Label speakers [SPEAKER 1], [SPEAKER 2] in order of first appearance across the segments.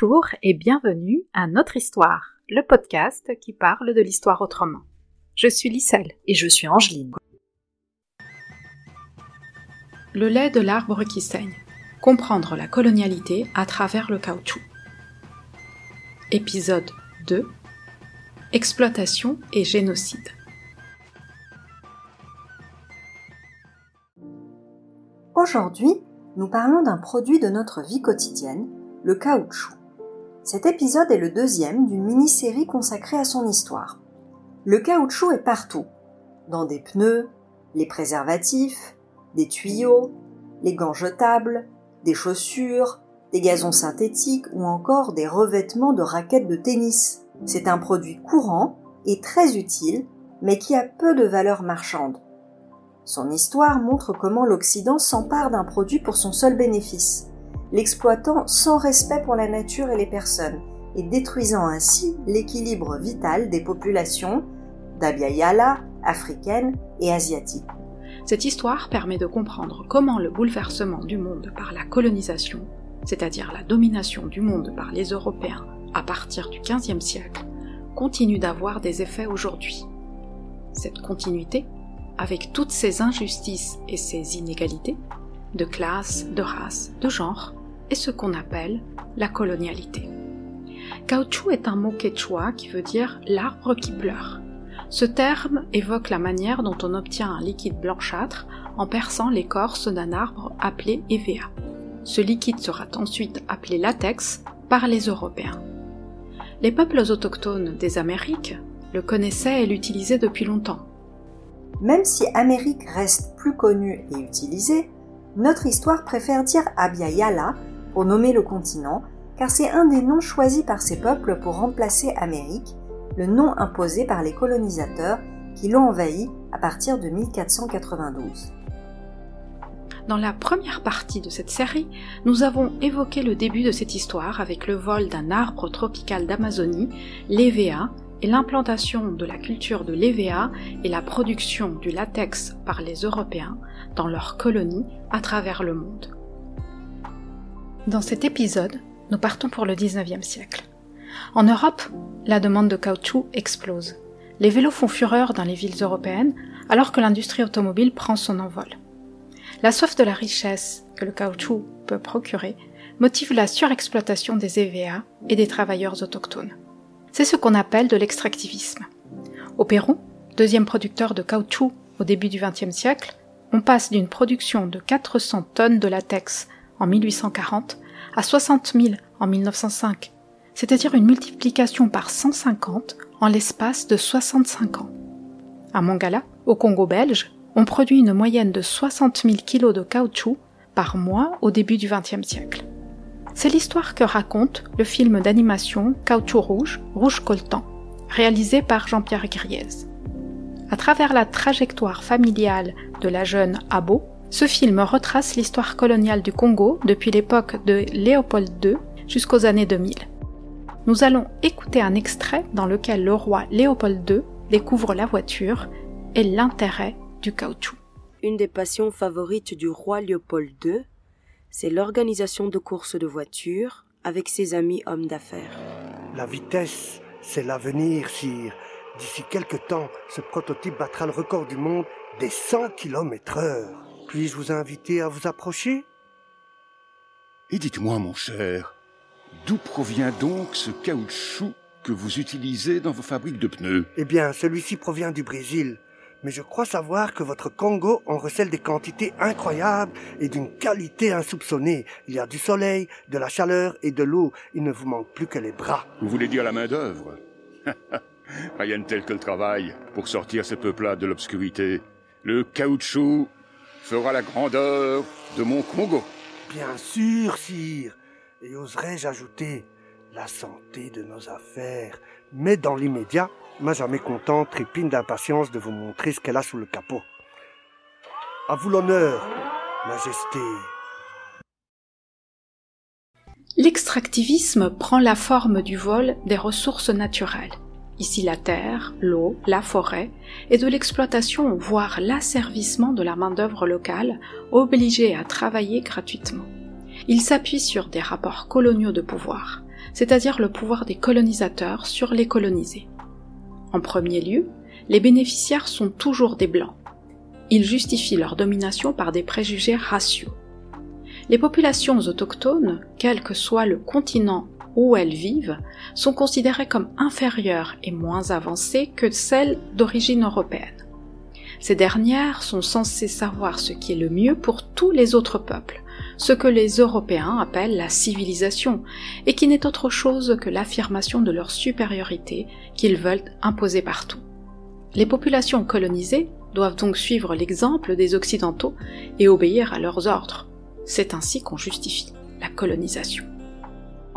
[SPEAKER 1] Bonjour et bienvenue à Notre Histoire, le podcast qui parle de l'histoire autrement. Je suis Lisselle.
[SPEAKER 2] Et je suis Angeline.
[SPEAKER 1] Le lait de l'arbre qui saigne. Comprendre la colonialité à travers le caoutchouc. Épisode 2. Exploitation et génocide.
[SPEAKER 2] Aujourd'hui, nous parlons d'un produit de notre vie quotidienne, le caoutchouc. Cet épisode est le deuxième d'une mini-série consacrée à son histoire. Le caoutchouc est partout, dans des pneus, les préservatifs, des tuyaux, les gants jetables, des chaussures, des gazons synthétiques ou encore des revêtements de raquettes de tennis. C'est un produit courant et très utile, mais qui a peu de valeur marchande. Son histoire montre comment l'Occident s'empare d'un produit pour son seul bénéfice, l'exploitant sans respect pour la nature et les personnes, et détruisant ainsi l'équilibre vital des populations d'Abya africaines et asiatiques.
[SPEAKER 1] Cette histoire permet de comprendre comment le bouleversement du monde par la colonisation, c'est-à-dire la domination du monde par les Européens à partir du XVe siècle, continue d'avoir des effets aujourd'hui. Cette continuité avec toutes ces injustices et ces inégalités, de classe, de race, de genre, est ce qu'on appelle la colonialité. Caoutchouc est un mot quechua qui veut dire l'arbre qui pleure. Ce terme évoque la manière dont on obtient un liquide blanchâtre en perçant l'écorce d'un arbre appelé EVA. Ce liquide sera ensuite appelé latex par les Européens. Les peuples autochtones des Amériques le connaissaient et l'utilisaient depuis longtemps.
[SPEAKER 2] Même si Amérique reste plus connue et utilisée, notre histoire préfère dire Abya pour nommer le continent, car c'est un des noms choisis par ces peuples pour remplacer Amérique, le nom imposé par les colonisateurs qui l'ont envahi à partir de 1492.
[SPEAKER 1] Dans la première partie de cette série, nous avons évoqué le début de cette histoire avec le vol d'un arbre tropical d'Amazonie, l'EVA, et l'implantation de la culture de l'EVA et la production du latex par les Européens dans leurs colonies à travers le monde. Dans cet épisode, nous partons pour le 19e siècle. En Europe, la demande de caoutchouc explose. Les vélos font fureur dans les villes européennes alors que l'industrie automobile prend son envol. La soif de la richesse que le caoutchouc peut procurer motive la surexploitation des EVA et des travailleurs autochtones. C'est ce qu'on appelle de l'extractivisme. Au Pérou, deuxième producteur de caoutchouc au début du XXe siècle, on passe d'une production de 400 tonnes de latex en 1840 à 60 000 en 1905, c'est-à-dire une multiplication par 150 en l'espace de 65 ans. À Mangala, au Congo belge, on produit une moyenne de 60 000 kg de caoutchouc par mois au début du XXe siècle. C'est l'histoire que raconte le film d'animation Caoutchouc Rouge, Rouge Coltan, réalisé par Jean-Pierre Griez. À travers la trajectoire familiale de la jeune Abo, ce film retrace l'histoire coloniale du Congo depuis l'époque de Léopold II jusqu'aux années 2000. Nous allons écouter un extrait dans lequel le roi Léopold II découvre la voiture et l'intérêt du caoutchouc.
[SPEAKER 3] Une des passions favorites du roi Léopold II c'est l'organisation de courses de voitures avec ses amis hommes d'affaires.
[SPEAKER 4] La vitesse, c'est l'avenir, sire. D'ici quelque temps, ce prototype battra le record du monde des 100 km heure. Puis-je vous inviter à vous approcher?
[SPEAKER 5] Et dites-moi, mon cher, d'où provient donc ce caoutchouc que vous utilisez dans vos fabriques de pneus?
[SPEAKER 4] Eh bien, celui-ci provient du Brésil mais je crois savoir que votre Congo en recèle des quantités incroyables et d'une qualité insoupçonnée. Il y a du soleil, de la chaleur et de l'eau. Il ne vous manque plus que les bras.
[SPEAKER 5] Vous voulez dire la main-d'œuvre? Rien de tel que le travail pour sortir ces peuples-là de l'obscurité. Le caoutchouc fera la grandeur de mon Congo.
[SPEAKER 4] Bien sûr, sire. Et oserais-je ajouter la santé de nos affaires? Mais dans l'immédiat, ma jamais contente trépine d'impatience de vous montrer ce qu'elle a sous le capot. À vous l'honneur, Majesté.
[SPEAKER 1] L'extractivisme prend la forme du vol des ressources naturelles, ici la terre, l'eau, la forêt, et de l'exploitation, voire l'asservissement de la main-d'œuvre locale, obligée à travailler gratuitement. Il s'appuie sur des rapports coloniaux de pouvoir, c'est-à-dire le pouvoir des colonisateurs sur les colonisés. En premier lieu, les bénéficiaires sont toujours des Blancs. Ils justifient leur domination par des préjugés raciaux. Les populations autochtones, quel que soit le continent où elles vivent, sont considérées comme inférieures et moins avancées que celles d'origine européenne. Ces dernières sont censées savoir ce qui est le mieux pour tous les autres peuples, ce que les Européens appellent la civilisation, et qui n'est autre chose que l'affirmation de leur supériorité qu'ils veulent imposer partout. Les populations colonisées doivent donc suivre l'exemple des Occidentaux et obéir à leurs ordres. C'est ainsi qu'on justifie la colonisation.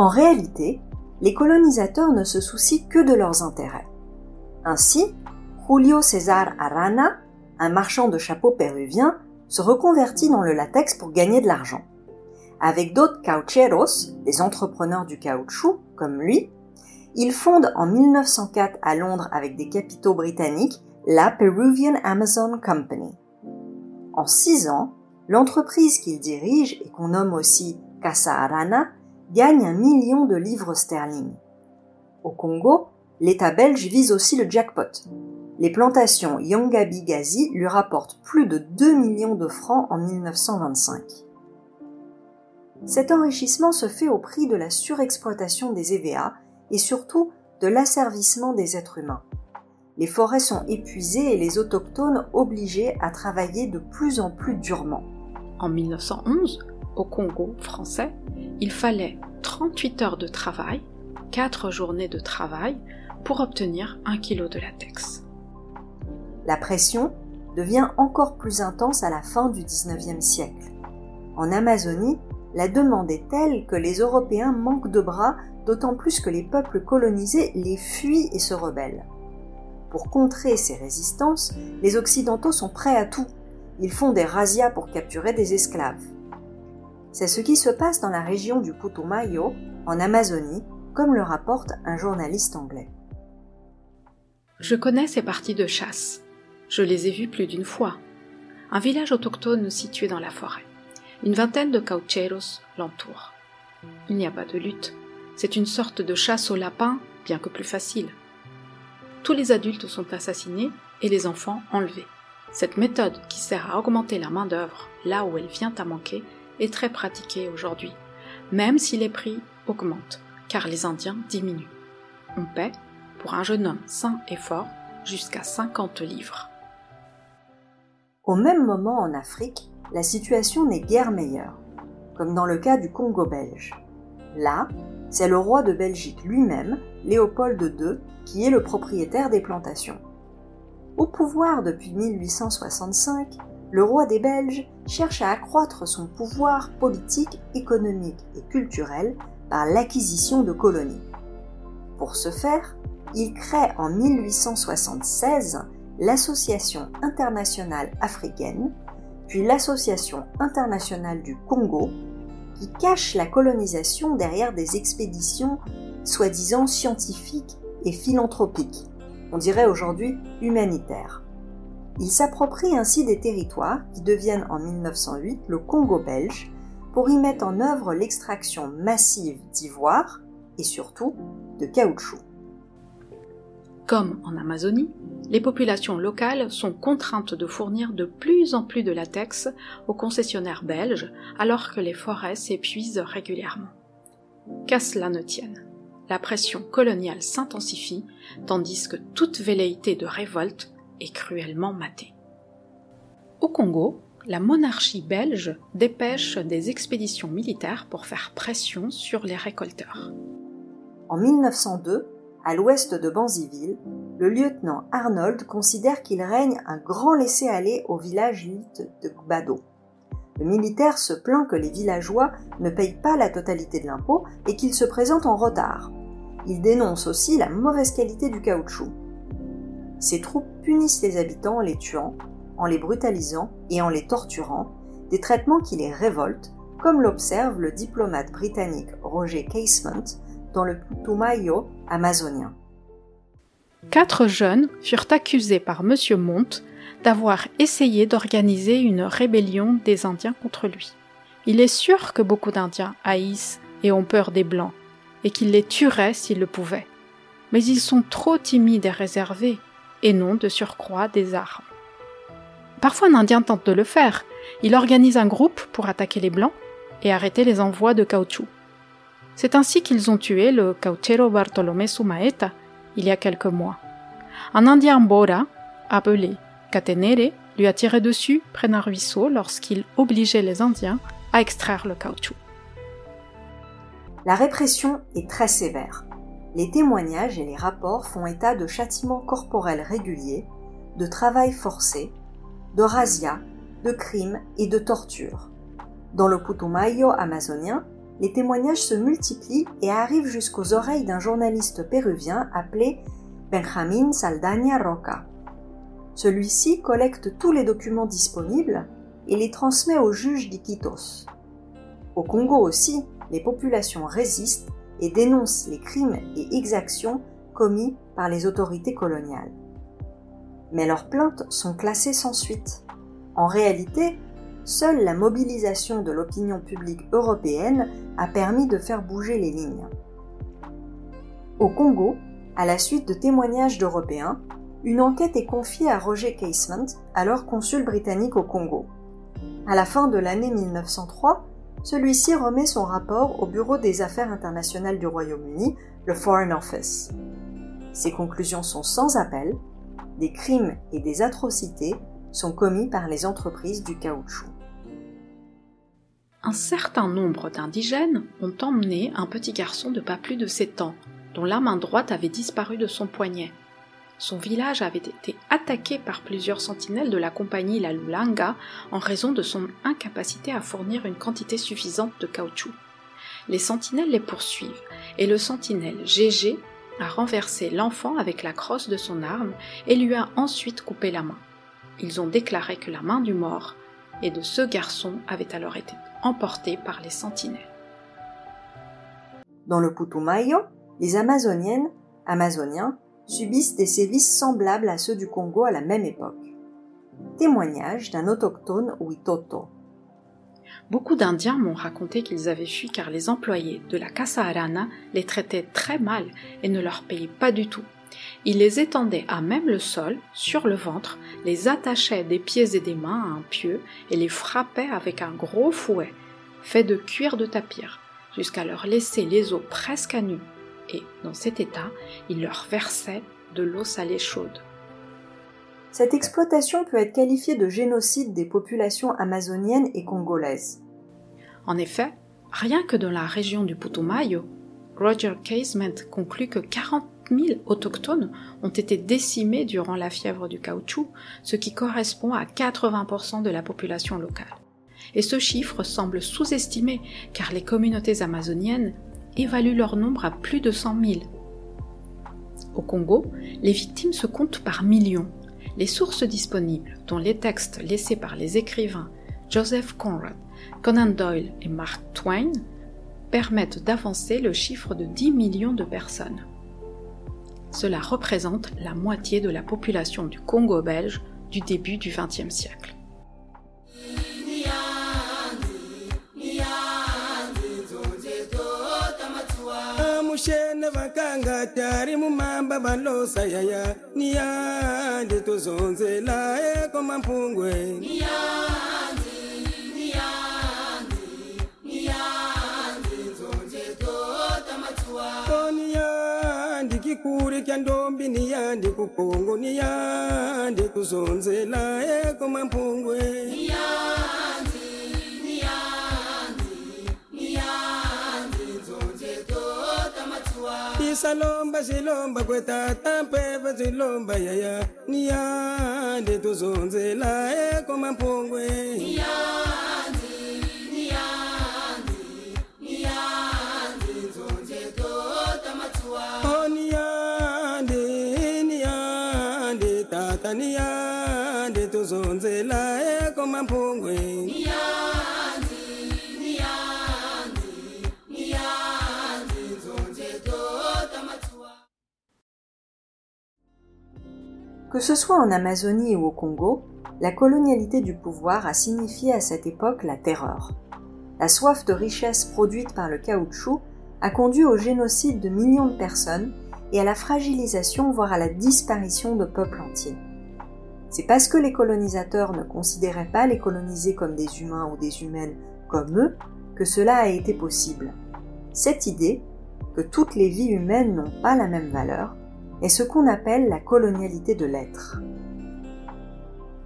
[SPEAKER 2] En réalité, les colonisateurs ne se soucient que de leurs intérêts. Ainsi, Julio César Arana, un marchand de chapeaux péruvien, se reconvertit dans le latex pour gagner de l'argent. Avec d'autres caucheros, des entrepreneurs du caoutchouc, comme lui, il fonde en 1904 à Londres avec des capitaux britanniques la Peruvian Amazon Company. En six ans, l'entreprise qu'il dirige et qu'on nomme aussi Casa Arana gagne un million de livres sterling. Au Congo, l'État belge vise aussi le jackpot. Les plantations Yangabi Gazi lui rapportent plus de 2 millions de francs en 1925. Cet enrichissement se fait au prix de la surexploitation des EVA et surtout de l'asservissement des êtres humains. Les forêts sont épuisées et les autochtones obligés à travailler de plus en plus durement.
[SPEAKER 1] En 1911, au Congo français, il fallait 38 heures de travail, 4 journées de travail, pour obtenir un kilo de latex.
[SPEAKER 2] La pression devient encore plus intense à la fin du XIXe siècle. En Amazonie, la demande est telle que les Européens manquent de bras, d'autant plus que les peuples colonisés les fuient et se rebellent. Pour contrer ces résistances, les Occidentaux sont prêts à tout. Ils font des razzias pour capturer des esclaves. C'est ce qui se passe dans la région du Putumayo, en Amazonie, comme le rapporte un journaliste anglais.
[SPEAKER 1] Je connais ces parties de chasse. Je les ai vues plus d'une fois. Un village autochtone situé dans la forêt. Une vingtaine de caucheros l'entourent. Il n'y a pas de lutte. C'est une sorte de chasse au lapin, bien que plus facile. Tous les adultes sont assassinés et les enfants enlevés. Cette méthode, qui sert à augmenter la main-d'œuvre là où elle vient à manquer, très pratiquée aujourd'hui, même si les prix augmentent, car les Indiens diminuent. On paie, pour un jeune homme sain et fort, jusqu'à 50 livres.
[SPEAKER 2] Au même moment en Afrique, la situation n'est guère meilleure, comme dans le cas du Congo belge. Là, c'est le roi de Belgique lui-même, Léopold II, qui est le propriétaire des plantations. Au pouvoir depuis 1865, le roi des Belges cherche à accroître son pouvoir politique, économique et culturel par l'acquisition de colonies. Pour ce faire, il crée en 1876 l'Association internationale africaine, puis l'Association internationale du Congo, qui cache la colonisation derrière des expéditions soi-disant scientifiques et philanthropiques, on dirait aujourd'hui humanitaires. Il s'approprie ainsi des territoires qui deviennent en 1908 le Congo belge pour y mettre en œuvre l'extraction massive d'ivoire et surtout de caoutchouc.
[SPEAKER 1] Comme en Amazonie, les populations locales sont contraintes de fournir de plus en plus de latex aux concessionnaires belges alors que les forêts s'épuisent régulièrement. Qu'à cela ne tienne, la pression coloniale s'intensifie tandis que toute velléité de révolte est cruellement maté. Au Congo, la monarchie belge dépêche des expéditions militaires pour faire pression sur les récolteurs.
[SPEAKER 2] En 1902, à l'ouest de Banziville, le lieutenant Arnold considère qu'il règne un grand laisser-aller au village lutte de Gbado. Le militaire se plaint que les villageois ne payent pas la totalité de l'impôt et qu'ils se présentent en retard. Il dénonce aussi la mauvaise qualité du caoutchouc. Ces troupes punissent les habitants en les tuant, en les brutalisant et en les torturant, des traitements qui les révoltent, comme l'observe le diplomate britannique Roger Casement dans le Putumayo amazonien.
[SPEAKER 1] Quatre jeunes furent accusés par M. Monte d'avoir essayé d'organiser une rébellion des Indiens contre lui. Il est sûr que beaucoup d'Indiens haïssent et ont peur des Blancs, et qu'il les tuerait s'il le pouvait. Mais ils sont trop timides et réservés, et non de surcroît des armes. Parfois un Indien tente de le faire. Il organise un groupe pour attaquer les Blancs et arrêter les envois de caoutchouc. C'est ainsi qu'ils ont tué le cauchero Bartolomé Sumaeta il y a quelques mois. Un Indien Bora, appelé Catenere, lui a tiré dessus près d'un ruisseau lorsqu'il obligeait les Indiens à extraire le caoutchouc.
[SPEAKER 2] La répression est très sévère. Les témoignages et les rapports font état de châtiments corporels réguliers, de travail forcé, de razzias, de crimes et de tortures. Dans le Putumayo amazonien, les témoignages se multiplient et arrivent jusqu'aux oreilles d'un journaliste péruvien appelé Benjamin Saldaña Roca. Celui-ci collecte tous les documents disponibles et les transmet au juge d'Iquitos. Au Congo aussi, les populations résistent et dénoncent les crimes et exactions commis par les autorités coloniales. Mais leurs plaintes sont classées sans suite. En réalité, seule la mobilisation de l'opinion publique européenne a permis de faire bouger les lignes. Au Congo, à la suite de témoignages d'Européens, une enquête est confiée à Roger Casement, alors consul britannique au Congo. À la fin de l'année 1903, celui-ci remet son rapport au Bureau des Affaires internationales du Royaume-Uni, le Foreign Office. Ses conclusions sont sans appel, des crimes et des atrocités sont commis par les entreprises du caoutchouc.
[SPEAKER 1] Un certain nombre d'indigènes ont emmené un petit garçon de pas plus de 7 ans, dont la main droite avait disparu de son poignet. Son village avait été attaqué par plusieurs sentinelles de la compagnie La Lulanga en raison de son incapacité à fournir une quantité suffisante de caoutchouc. Les sentinelles les poursuivent et le sentinelle GG a renversé l'enfant avec la crosse de son arme et lui a ensuite coupé la main. Ils ont déclaré que la main du mort et de ce garçon avait alors été emportée par les sentinelles.
[SPEAKER 2] Dans le Putumayo, les Amazoniennes, Amazoniens, subissent des sévices semblables à ceux du Congo à la même époque. Témoignage d'un autochtone Witoto.
[SPEAKER 1] Beaucoup d'Indiens m'ont raconté qu'ils avaient fui car les employés de la Casa Arana les traitaient très mal et ne leur payaient pas du tout. Ils les étendaient à même le sol, sur le ventre, les attachaient des pieds et des mains à un pieu et les frappaient avec un gros fouet, fait de cuir de tapir, jusqu'à leur laisser les os presque à nu. Et, dans cet état, ils leur versaient de l'eau salée chaude.
[SPEAKER 2] Cette exploitation peut être qualifiée de génocide des populations amazoniennes et congolaises.
[SPEAKER 1] En effet, rien que dans la région du Putumayo, Roger Casement conclut que 40 000 autochtones ont été décimés durant la fièvre du caoutchouc, ce qui correspond à 80% de la population locale. Et ce chiffre semble sous-estimé car les communautés amazoniennes évaluent leur nombre à plus de 100 000. Au Congo, les victimes se comptent par millions. Les sources disponibles, dont les textes laissés par les écrivains Joseph Conrad, Conan Doyle et Mark Twain, permettent d'avancer le chiffre de 10 millions de personnes. Cela représente la moitié de la population du Congo belge du début du XXe siècle.
[SPEAKER 6] ushe n'abaganga tari mu mamba balosa yaya. Niyandi tuzonzela ekoma mpungwe niyandi niyandi niyandi nzonje tota matsuwa. Oh, niyandi kikuri kya ndombi niyandi kukongo niyandi tuzonzela ekoma mpungwe niyandi Nisalomba silomba kwe tata silomba yaya Niyande tuzonzela eh, eko mampungwe Niyande, niyande, niyande Nzonze tota oh, niyande, niyande Tata eko mampungwe Niyande.
[SPEAKER 2] Que ce soit en Amazonie ou au Congo, la colonialité du pouvoir a signifié à cette époque la terreur. La soif de richesse produite par le caoutchouc a conduit au génocide de millions de personnes et à la fragilisation, voire à la disparition de peuples entiers. C'est parce que les colonisateurs ne considéraient pas les colonisés comme des humains ou des humaines comme eux que cela a été possible. Cette idée, que toutes les vies humaines n'ont pas la même valeur, est ce qu'on appelle la colonialité de l'être.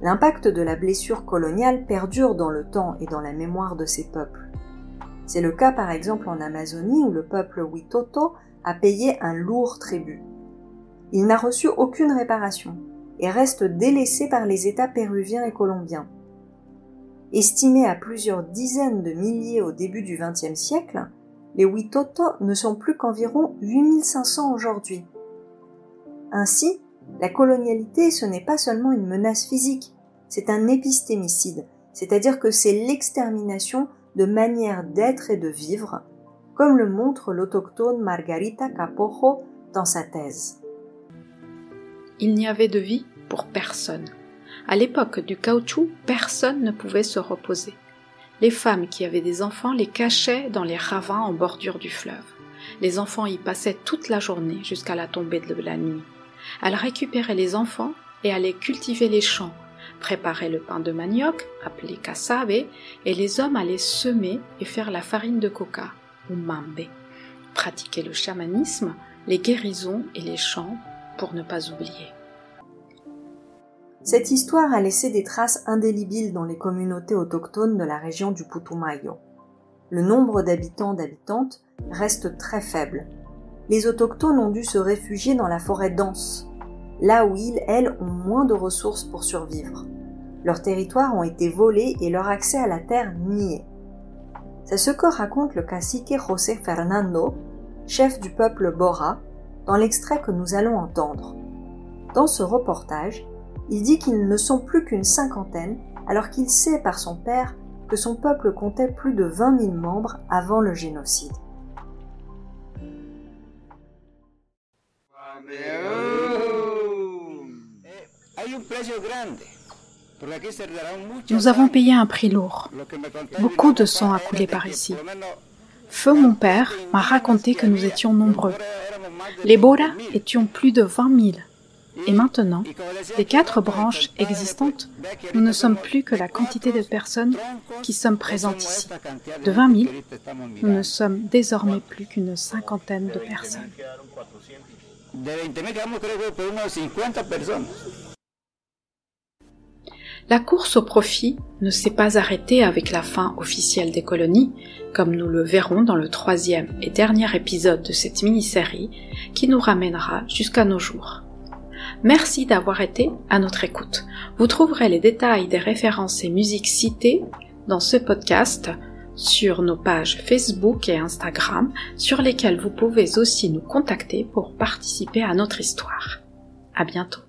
[SPEAKER 2] L'impact de la blessure coloniale perdure dans le temps et dans la mémoire de ces peuples. C'est le cas par exemple en Amazonie où le peuple Witoto a payé un lourd tribut. Il n'a reçu aucune réparation et reste délaissé par les États péruviens et colombiens. Estimés à plusieurs dizaines de milliers au début du XXe siècle, les Witoto ne sont plus qu'environ 8500 aujourd'hui. Ainsi, la colonialité, ce n'est pas seulement une menace physique, c'est un épistémicide, c'est-à-dire que c'est l'extermination de manières d'être et de vivre, comme le montre l'autochtone Margarita Capojo dans sa thèse.
[SPEAKER 1] Il n'y avait de vie pour personne. À l'époque du caoutchouc, personne ne pouvait se reposer. Les femmes qui avaient des enfants les cachaient dans les ravins en bordure du fleuve. Les enfants y passaient toute la journée jusqu'à la tombée de la nuit. Elles récupéraient les enfants et allaient cultiver les champs, préparaient le pain de manioc, appelé casabe, et les hommes allaient semer et faire la farine de coca, ou mambe, pratiquer le chamanisme, les guérisons et les chants pour ne pas oublier.
[SPEAKER 2] Cette histoire a laissé des traces indélébiles dans les communautés autochtones de la région du Putumayo. Le nombre d'habitants d'habitantes reste très faible. Les autochtones ont dû se réfugier dans la forêt dense, là où ils, elles, ont moins de ressources pour survivre. Leurs territoires ont été volés et leur accès à la terre nié. C'est ce que raconte le cacique José Fernando, chef du peuple Bora, dans l'extrait que nous allons entendre. Dans ce reportage, il dit qu'ils ne sont plus qu'une cinquantaine, alors qu'il sait par son père que son peuple comptait plus de 20 000 membres avant le génocide.
[SPEAKER 1] Nous avons payé un prix lourd. Beaucoup de sang a coulé par ici. Feu mon père m'a raconté que nous étions nombreux. Les Bora étions plus de 20 000. Et maintenant, des quatre branches existantes, nous ne sommes plus que la quantité de personnes qui sommes présentes ici. De 20 000, nous ne sommes désormais plus qu'une cinquantaine de personnes. La course au profit ne s'est pas arrêtée avec la fin officielle des colonies, comme nous le verrons dans le troisième et dernier épisode de cette mini-série qui nous ramènera jusqu'à nos jours. Merci d'avoir été à notre écoute. Vous trouverez les détails des références et musiques citées dans ce podcast sur nos pages Facebook et Instagram sur lesquelles vous pouvez aussi nous contacter pour participer à notre histoire. À bientôt.